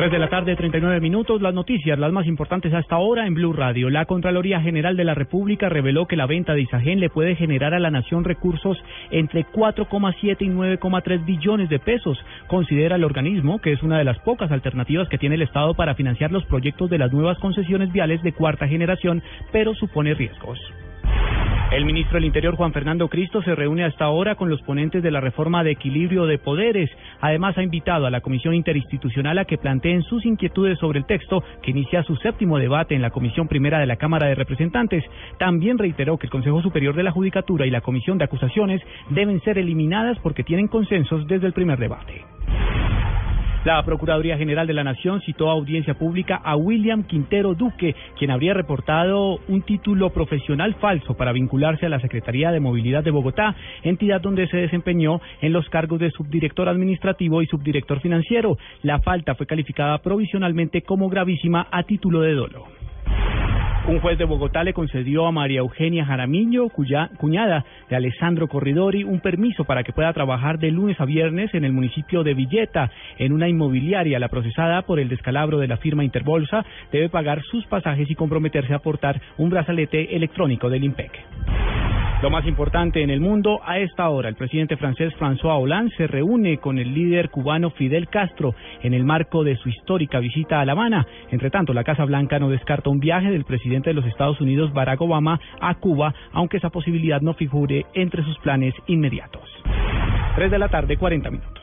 3 de la tarde, 39 minutos. Las noticias, las más importantes hasta ahora en Blue Radio. La Contraloría General de la República reveló que la venta de Isagen le puede generar a la nación recursos entre 4,7 y 9,3 billones de pesos. Considera el organismo que es una de las pocas alternativas que tiene el Estado para financiar los proyectos de las nuevas concesiones viales de cuarta generación, pero supone riesgos. El ministro del Interior, Juan Fernando Cristo, se reúne hasta ahora con los ponentes de la reforma de equilibrio de poderes. Además, ha invitado a la Comisión Interinstitucional a que planteen sus inquietudes sobre el texto que inicia su séptimo debate en la Comisión Primera de la Cámara de Representantes. También reiteró que el Consejo Superior de la Judicatura y la Comisión de Acusaciones deben ser eliminadas porque tienen consensos desde el primer debate. La Procuraduría General de la Nación citó a audiencia pública a William Quintero Duque, quien habría reportado un título profesional falso para vincularse a la Secretaría de Movilidad de Bogotá, entidad donde se desempeñó en los cargos de subdirector administrativo y subdirector financiero. La falta fue calificada provisionalmente como gravísima a título de dolo. Un juez de Bogotá le concedió a María Eugenia Jaramillo, cuya, cuñada de Alessandro Corridori, un permiso para que pueda trabajar de lunes a viernes en el municipio de Villeta, en una inmobiliaria. La procesada por el descalabro de la firma Interbolsa debe pagar sus pasajes y comprometerse a aportar un brazalete electrónico del IMPEC. Lo más importante en el mundo, a esta hora, el presidente francés François Hollande se reúne con el líder cubano Fidel Castro en el marco de su histórica visita a La Habana. Entre tanto, la Casa Blanca no descarta un viaje del presidente de los Estados Unidos, Barack Obama, a Cuba, aunque esa posibilidad no figure entre sus planes inmediatos. 3 de la tarde, 40 minutos.